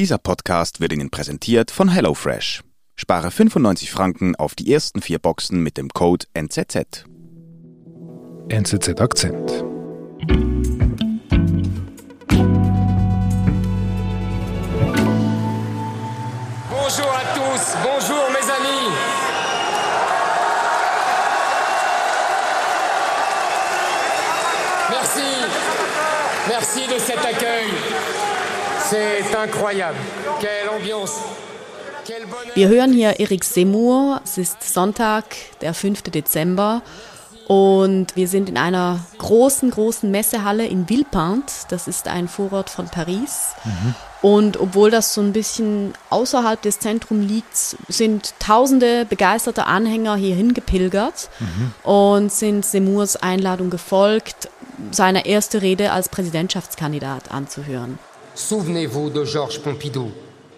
Dieser Podcast wird Ihnen präsentiert von HelloFresh. Spare 95 Franken auf die ersten vier Boxen mit dem Code NZZ. NZZ Akzent. Wir hören hier Erik Semur. Es ist Sonntag, der 5. Dezember. Und wir sind in einer großen, großen Messehalle in Villepinte. Das ist ein Vorort von Paris. Und obwohl das so ein bisschen außerhalb des Zentrums liegt, sind tausende begeisterte Anhänger hierhin gepilgert und sind Semurs Einladung gefolgt, seine erste Rede als Präsidentschaftskandidat anzuhören. Souvenez-vous de Georges Pompidou,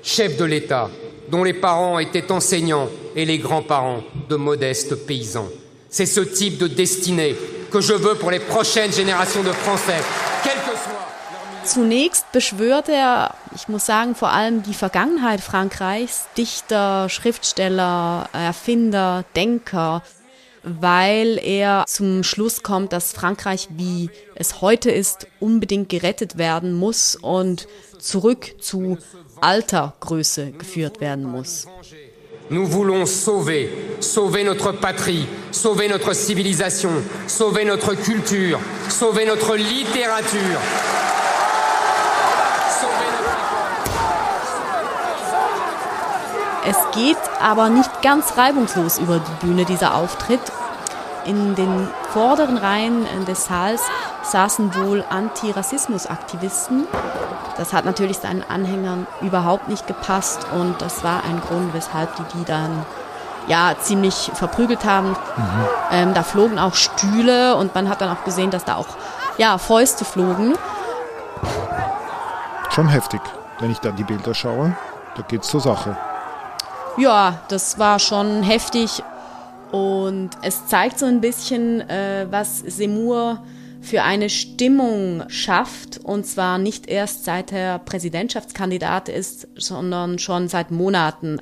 chef de l'État, dont les parents étaient enseignants et les grands-parents de modestes paysans. C'est ce type de destinée que je veux pour les prochaines générations de Français, quel que soit. Zunächst beschwört er, ich muss sagen, vor allem die Vergangenheit Frankreichs, Dichter, Schriftsteller, Erfinder, Denker, weil er zum Schluss kommt, dass Frankreich, wie es heute ist, unbedingt gerettet werden muss und zurück zu alter Größe geführt werden muss. Nous voulons sauver, sauver notre patrie, sauver notre civilisation, sauver notre culture, sauver notre littérature. Sauver notre Es geht aber nicht ganz reibungslos über die Bühne, dieser Auftritt. In den vorderen Reihen des Saals saßen wohl Antirassismusaktivisten. Das hat natürlich seinen Anhängern überhaupt nicht gepasst und das war ein Grund, weshalb die die dann ja ziemlich verprügelt haben. Ähm, da flogen auch Stühle und man hat dann auch gesehen, dass da auch ja Fäuste flogen. Schon heftig, wenn ich da die Bilder schaue. Da geht's zur Sache. Ja, das war schon heftig und es zeigt so ein bisschen, äh, was Semur für eine Stimmung schafft und zwar nicht erst seit er Präsidentschaftskandidat ist, sondern schon seit Monaten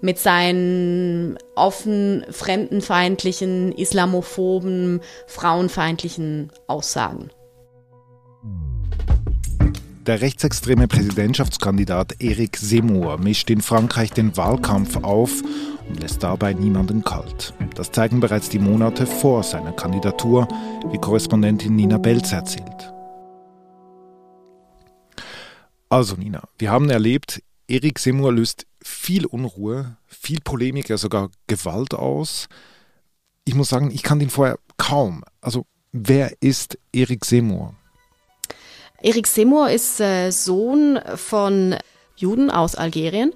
mit seinen offen fremdenfeindlichen, islamophoben, frauenfeindlichen Aussagen. Der rechtsextreme Präsidentschaftskandidat Eric Zemmour mischt in Frankreich den Wahlkampf auf und lässt dabei niemanden kalt. Das zeigen bereits die Monate vor seiner Kandidatur, wie Korrespondentin Nina Belz erzählt. Also Nina, wir haben erlebt, Eric Zemmour löst viel Unruhe, viel Polemik, ja sogar Gewalt aus. Ich muss sagen, ich kannte ihn vorher kaum. Also wer ist Eric Zemmour? Erik Semur ist äh, Sohn von Juden aus Algerien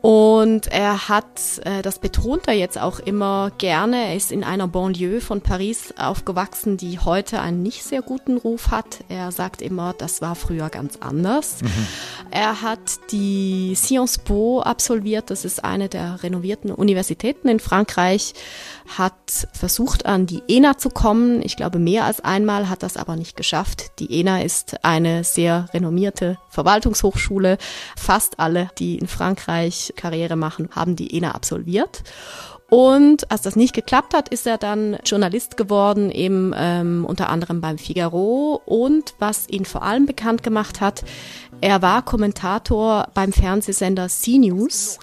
und er hat, äh, das betont er jetzt auch immer gerne, er ist in einer Banlieue von Paris aufgewachsen, die heute einen nicht sehr guten Ruf hat. Er sagt immer, das war früher ganz anders. Er hat die Sciences Po absolviert, das ist eine der renovierten Universitäten in Frankreich, hat versucht an die ENA zu kommen. Ich glaube, mehr als einmal hat das aber nicht geschafft. Die ENA ist eine sehr renommierte Verwaltungshochschule. Fast alle, die in Frankreich Karriere machen, haben die ENA absolviert. Und als das nicht geklappt hat, ist er dann Journalist geworden, eben ähm, unter anderem beim Figaro. Und was ihn vor allem bekannt gemacht hat, er war Kommentator beim Fernsehsender C-News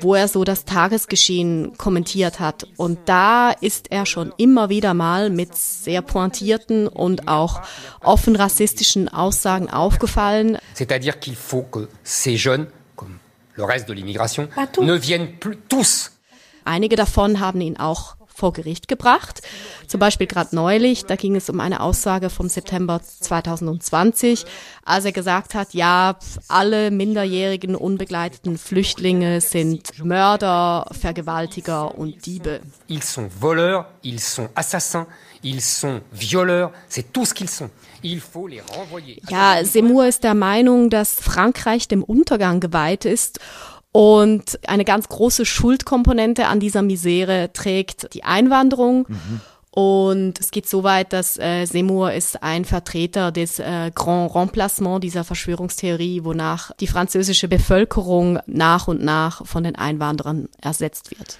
wo er so das Tagesgeschehen kommentiert hat. Und da ist er schon immer wieder mal mit sehr pointierten und auch offen rassistischen Aussagen aufgefallen. C'est-à-dire qu'il faut que ces jeunes, comme le reste de l'immigration, ne viennent plus tous Einige davon haben ihn auch vor Gericht gebracht. Zum Beispiel gerade neulich, da ging es um eine Aussage vom September 2020, als er gesagt hat, ja, alle minderjährigen unbegleiteten Flüchtlinge sind Mörder, Vergewaltiger und Diebe. Ils sont voleurs, ils sont assassins, ils sont violeurs, c'est tout ce qu'ils sont. Il faut les renvoyer. Ja, Semur ist der Meinung, dass Frankreich dem Untergang geweiht ist und eine ganz große Schuldkomponente an dieser Misere trägt die Einwanderung. Und es geht so weit, dass äh, Seymour ist ein Vertreter des äh, Grand Remplacement dieser Verschwörungstheorie, wonach die französische Bevölkerung nach und nach von den Einwanderern ersetzt wird.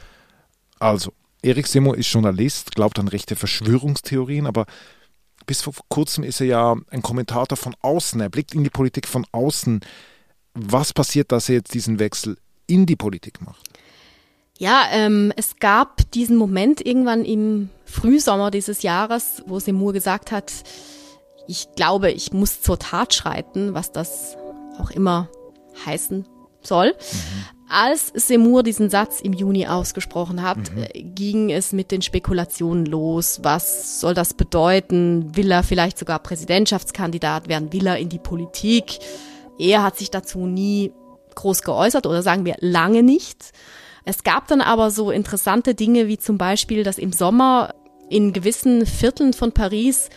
Also, Erik Seymour ist Journalist, glaubt an rechte Verschwörungstheorien, aber bis vor kurzem ist er ja ein Kommentator von außen. Er blickt in die Politik von außen. Was passiert, dass er jetzt diesen Wechsel in die Politik macht? Ja, ähm, es gab diesen Moment irgendwann im Frühsommer dieses Jahres, wo Seymour gesagt hat, ich glaube, ich muss zur Tat schreiten, was das auch immer heißen soll. Mhm. Als Seymour diesen Satz im Juni ausgesprochen hat, mhm. Äh, ging es mit den Spekulationen los. Was soll das bedeuten? Will er vielleicht sogar Präsidentschaftskandidat werden? Will er in die Politik? Er hat sich dazu nie groß geäußert oder sagen wir lange nicht. Es gab dann aber so interessante Dinge wie zum Beispiel, dass im Sommer in gewissen Vierteln von Paris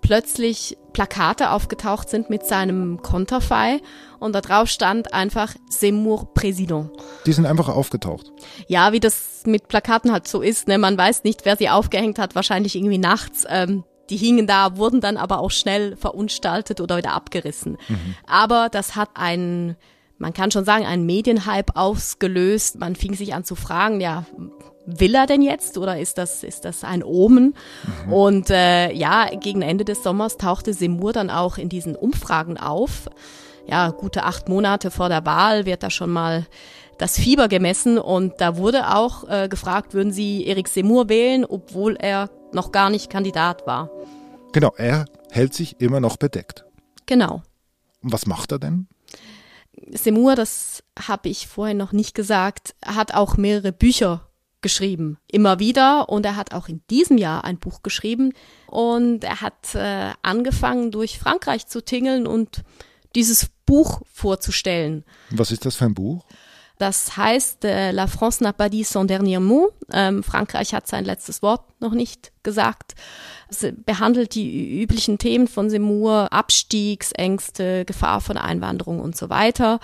plötzlich Plakate aufgetaucht sind mit seinem Konterfei und da drauf stand einfach Seymour Président. Die sind einfach aufgetaucht. Ja, wie das mit Plakaten halt so ist, ne? Man weiß nicht, wer sie aufgehängt hat, wahrscheinlich irgendwie nachts. Ähm, die hingen da, wurden dann aber auch schnell verunstaltet oder wieder abgerissen. Mhm. Aber das hat einen man kann schon sagen, einen Medienhype ausgelöst. Man fing sich an zu fragen, ja, will er denn jetzt oder ist das, ist das ein Omen? Mhm. Und äh, ja, gegen Ende des Sommers tauchte Semur dann auch in diesen Umfragen auf. Ja, gute acht Monate vor der Wahl wird da schon mal das Fieber gemessen und da wurde auch äh, gefragt, würden Sie Erik Semur wählen, obwohl er noch gar nicht Kandidat war. Genau, er hält sich immer noch bedeckt. Genau. Und was macht er denn? Semur, das habe ich vorhin noch nicht gesagt, hat auch mehrere Bücher geschrieben, immer wieder. Und er hat auch in diesem Jahr ein Buch geschrieben. Und er hat äh, angefangen, durch Frankreich zu tingeln und dieses Buch vorzustellen. Was ist das für ein Buch? Das heißt, äh, La France n'a pas dit son dernier mot. Ähm, Frankreich hat sein letztes Wort noch nicht gesagt. Es behandelt die üblichen Themen von Semur, Abstiegsängste, Gefahr von Einwanderung und so weiter.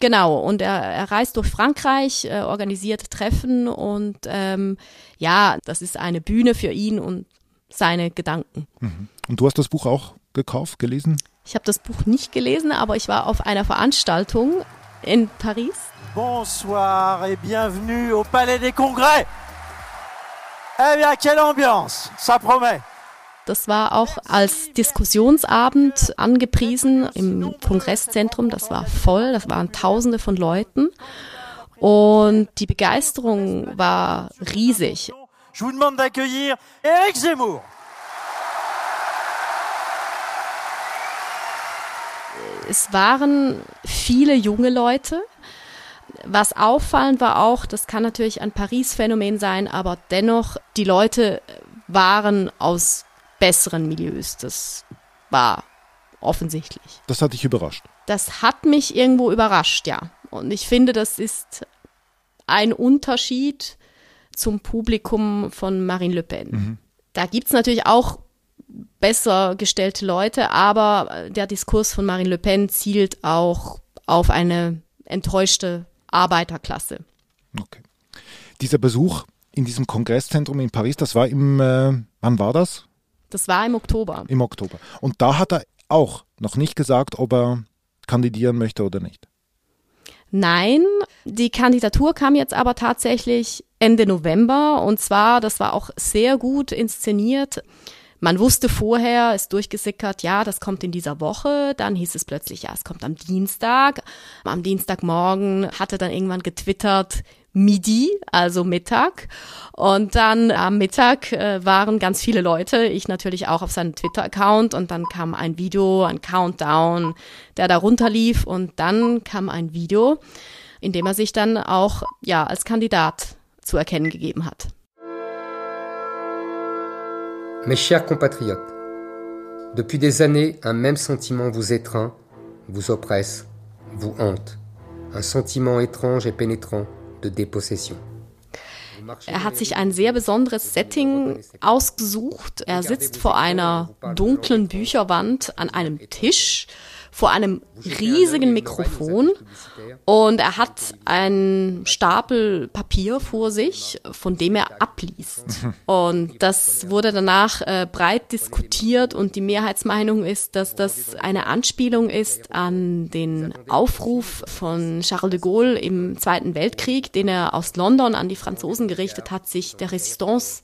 Genau, und er, er reist durch Frankreich, äh, organisiert Treffen und ähm, ja, das ist eine Bühne für ihn und seine Gedanken. Mhm. Und du hast das Buch auch gekauft, gelesen? Ich habe das Buch nicht gelesen, aber ich war auf einer Veranstaltung in Paris Bonsoir et bienvenue au Palais des Congrès. Eh bien, quelle ambiance, ça promet. Das war auch als Diskussionsabend angepriesen im Kongresszentrum. Das war voll, das waren Tausende von Leuten. Und die Begeisterung war riesig. Je vous demande d'accueillir Eric Zemmour. Es waren viele junge Leute, was auffallend war auch, das kann natürlich ein Paris-Phänomen sein, aber dennoch, die Leute waren aus besseren Milieus. Das war offensichtlich. Das hat dich überrascht? Das hat mich irgendwo überrascht, ja. Und ich finde, das ist ein Unterschied zum Publikum von Marine Le Pen. Mhm. Da gibt's natürlich auch besser gestellte Leute, aber der Diskurs von Marine Le Pen zielt auch auf eine enttäuschte Arbeiterklasse. Okay. Dieser Besuch in diesem Kongresszentrum in Paris, das war im, äh, wann war das? Das war im Oktober. Im Oktober. Und da hat er auch noch nicht gesagt, ob er kandidieren möchte oder nicht. Nein, die Kandidatur kam jetzt aber tatsächlich Ende November und zwar, das war auch sehr gut inszeniert. Man wusste vorher, ist durchgesickert, ja, das kommt in dieser Woche. Dann hieß es plötzlich, ja, es kommt am Dienstag. Am Dienstagmorgen hatte dann irgendwann getwittert, Midi, also Mittag. Und dann am Mittag äh, waren ganz viele Leute, ich natürlich auch auf seinem Twitter-Account und dann kam ein Video, ein Countdown, der da runterlief und dann kam ein Video, in dem er sich dann auch ja als Kandidat zu erkennen gegeben hat. Mes chers compatriotes, depuis des années, un même sentiment vous étreint, vous oppresse, vous hante. Un sentiment étrange et pénétrant de dépossession. Er hat sich ein sehr besonderes Setting ausgesucht. Er sitzt vor einer dunklen Bücherwand an einem Tisch vor einem riesigen Mikrofon und er hat einen Stapel Papier vor sich, von dem er abliest. Und das wurde danach äh, breit diskutiert und die Mehrheitsmeinung ist, dass das eine Anspielung ist an den Aufruf von Charles de Gaulle im Zweiten Weltkrieg, den er aus London an die Franzosen gerichtet hat, sich der Resistance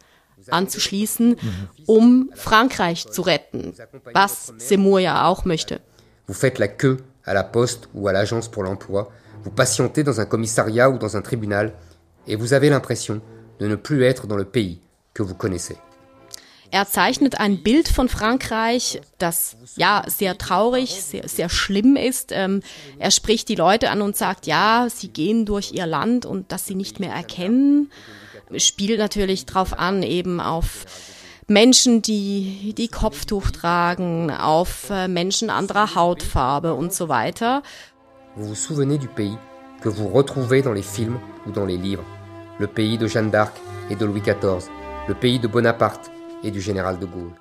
anzuschließen, um Frankreich zu retten, was Seymour ja auch möchte. Vous faites la queue à la poste ou à l'agence pour l'emploi, vous patientez dans un commissariat ou dans un tribunal et vous avez l'impression de ne plus être dans le pays que vous connaissez. Er zeichnet ein Bild von Frankreich, das ja sehr traurig, sehr, sehr schlimm ist. Ähm, er spricht die Leute an und sagt, ja, sie gehen durch ihr Land und dass sie nicht mehr erkennen spielt natürlich drauf an, eben auf Menschen, die die Kopftuch tragen, auf äh, Menschen anderer Hautfarbe und so weiter. Vous vous souvenez du pays que vous retrouvez dans les films ou dans les livres. Le pays de Jeanne d'Arc et de Louis XIV. Le pays de Bonaparte et du Général de Gaulle.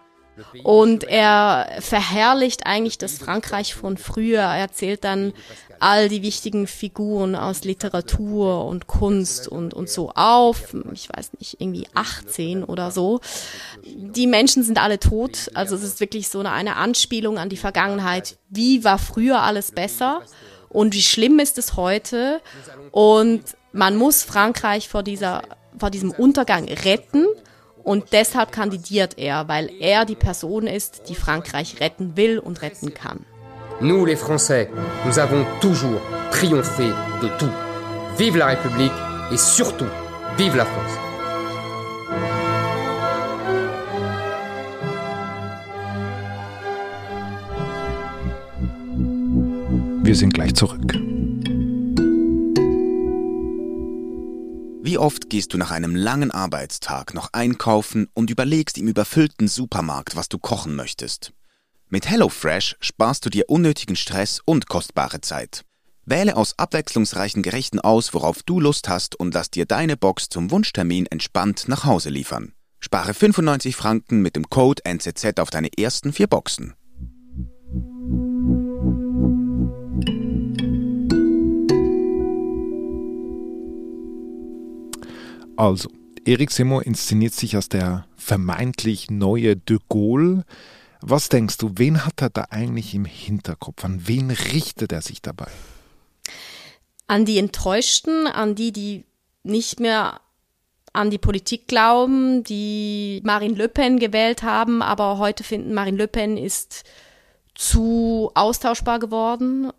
Und er verherrlicht eigentlich das Frankreich von früher. Er erzählt dann all die wichtigen Figuren aus Literatur und Kunst und, und so auf. Ich weiß nicht, irgendwie 18 oder so. Die Menschen sind alle tot. Also es ist wirklich so eine, eine Anspielung an die Vergangenheit. Wie war früher alles besser? Und wie schlimm ist es heute? Und man muss Frankreich vor dieser, vor diesem Untergang retten. Und deshalb kandidiert er, weil er die Person ist, die Frankreich retten will und retten kann. Nous, les Français, nous avons toujours triomphé de tout. Vive la République et surtout, vive la France. Wir sind gleich zurück. Wie oft gehst du nach einem langen Arbeitstag noch einkaufen und überlegst im überfüllten Supermarkt, was du kochen möchtest? Mit HelloFresh sparst du dir unnötigen Stress und kostbare Zeit. Wähle aus abwechslungsreichen Gerichten aus, worauf du Lust hast und lass dir deine Box zum Wunschtermin entspannt nach Hause liefern. Spare 95 Franken mit dem Code NZZ auf deine ersten vier Boxen. Also, Eric Seymour inszeniert sich als der vermeintlich neue de Gaulle. Was denkst du, wen hat er da eigentlich im Hinterkopf? An wen richtet er sich dabei? An die Enttäuschten, an die, die nicht mehr an die Politik glauben, die Marine Le Pen gewählt haben, aber heute finden, Marine Le Pen ist zu austauschbar geworden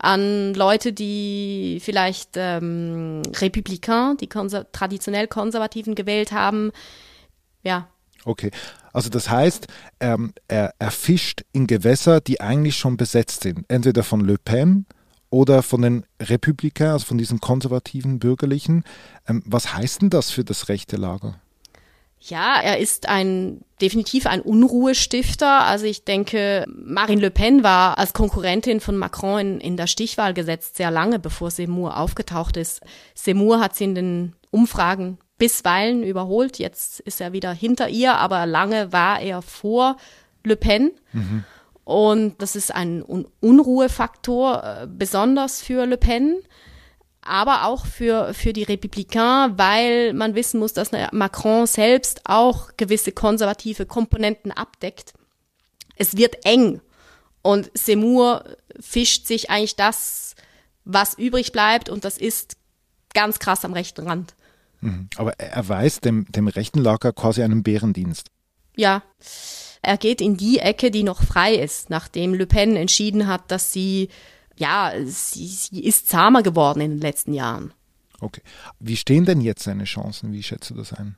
an Leute, die vielleicht ähm, Republikaner, die konser traditionell Konservativen gewählt haben. Ja. Okay, also das heißt, ähm, er, er fischt in Gewässer, die eigentlich schon besetzt sind, entweder von Le Pen oder von den Republikanern, also von diesen konservativen Bürgerlichen. Ähm, was heißt denn das für das rechte Lager? Ja, er ist ein definitiv ein Unruhestifter. Also ich denke, Marine Le Pen war als Konkurrentin von Macron in, in der Stichwahl gesetzt sehr lange, bevor Seymour aufgetaucht ist. Seymour hat sie in den Umfragen bisweilen überholt. Jetzt ist er wieder hinter ihr, aber lange war er vor Le Pen. Mhm. Und das ist ein Unruhefaktor, äh, besonders für Le Pen aber auch für, für die Republikaner, weil man wissen muss, dass Macron selbst auch gewisse konservative Komponenten abdeckt. Es wird eng und Seymour fischt sich eigentlich das, was übrig bleibt und das ist ganz krass am rechten Rand. Aber er weiß dem, dem rechten Lager quasi einen Bärendienst. Ja, er geht in die Ecke, die noch frei ist, nachdem Le Pen entschieden hat, dass sie ja, sie, sie ist zahmer geworden in den letzten Jahren. Okay. Wie stehen denn jetzt seine Chancen? Wie schätzt du das ein?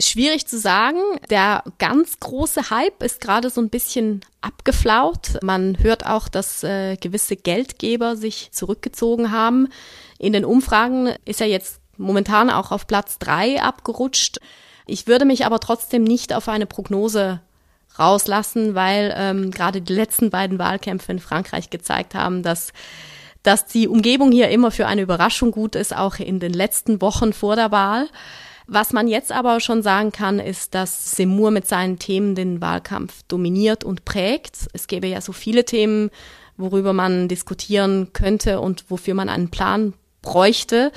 Schwierig zu sagen. Der ganz große Hype ist gerade so ein bisschen abgeflaut. Man hört auch, dass äh, gewisse Geldgeber sich zurückgezogen haben. In den Umfragen ist er jetzt momentan auch auf Platz drei abgerutscht. Ich würde mich aber trotzdem nicht auf eine Prognose rauslassen, weil ähm, gerade die letzten beiden Wahlkämpfe in Frankreich gezeigt haben, dass dass die Umgebung hier immer für eine Überraschung gut ist, auch in den letzten Wochen vor der Wahl. Was man jetzt aber schon sagen kann, ist, dass Seymour mit seinen Themen den Wahlkampf dominiert und prägt. Es gäbe ja so viele Themen, worüber man diskutieren könnte und wofür man einen Plan bräuchte.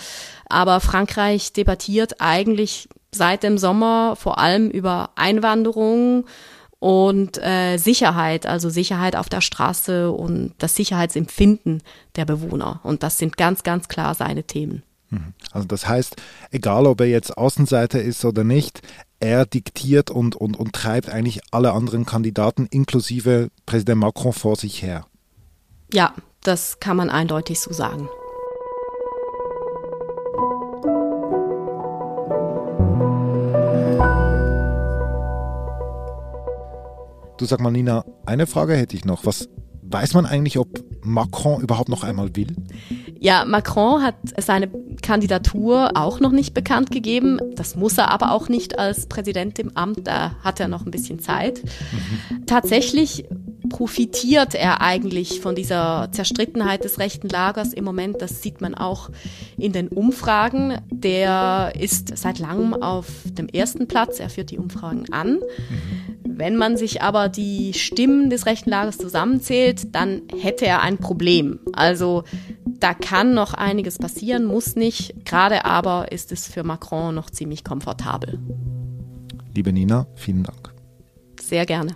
Aber Frankreich debattiert eigentlich seit dem Sommer vor allem über Einwanderung und äh, Sicherheit, also Sicherheit auf der Straße und das Sicherheitsempfinden der Bewohner. Und das sind ganz, ganz klar seine Themen. Mhm. Also das heißt, egal ob er jetzt Außenseiter ist oder nicht, er diktiert und, und, und treibt eigentlich alle anderen Kandidaten inklusive Präsident Macron vor sich her. Ja, das kann man eindeutig so sagen. Du sag mal, Nina, eine Frage hätte ich noch. Was weiß man eigentlich, ob Macron überhaupt noch einmal will? Ja, Macron hat seine Kandidatur auch noch nicht bekannt gegeben. Das muss er aber auch nicht als Präsident im Amt. Da hat er noch ein bisschen Zeit. Mhm. Tatsächlich profitiert er eigentlich von dieser Zerstrittenheit des rechten Lagers im Moment. Das sieht man auch in den Umfragen. Der ist seit langem auf dem ersten Platz. Er führt die Umfragen an. Mhm. Wenn man sich aber die Stimmen des rechten Lagers zusammenzählt, dann hätte er ein Problem. Also da kann noch einiges passieren, muss nicht. Gerade aber ist es für Macron noch ziemlich komfortabel. Liebe Nina, vielen Dank. Sehr gerne.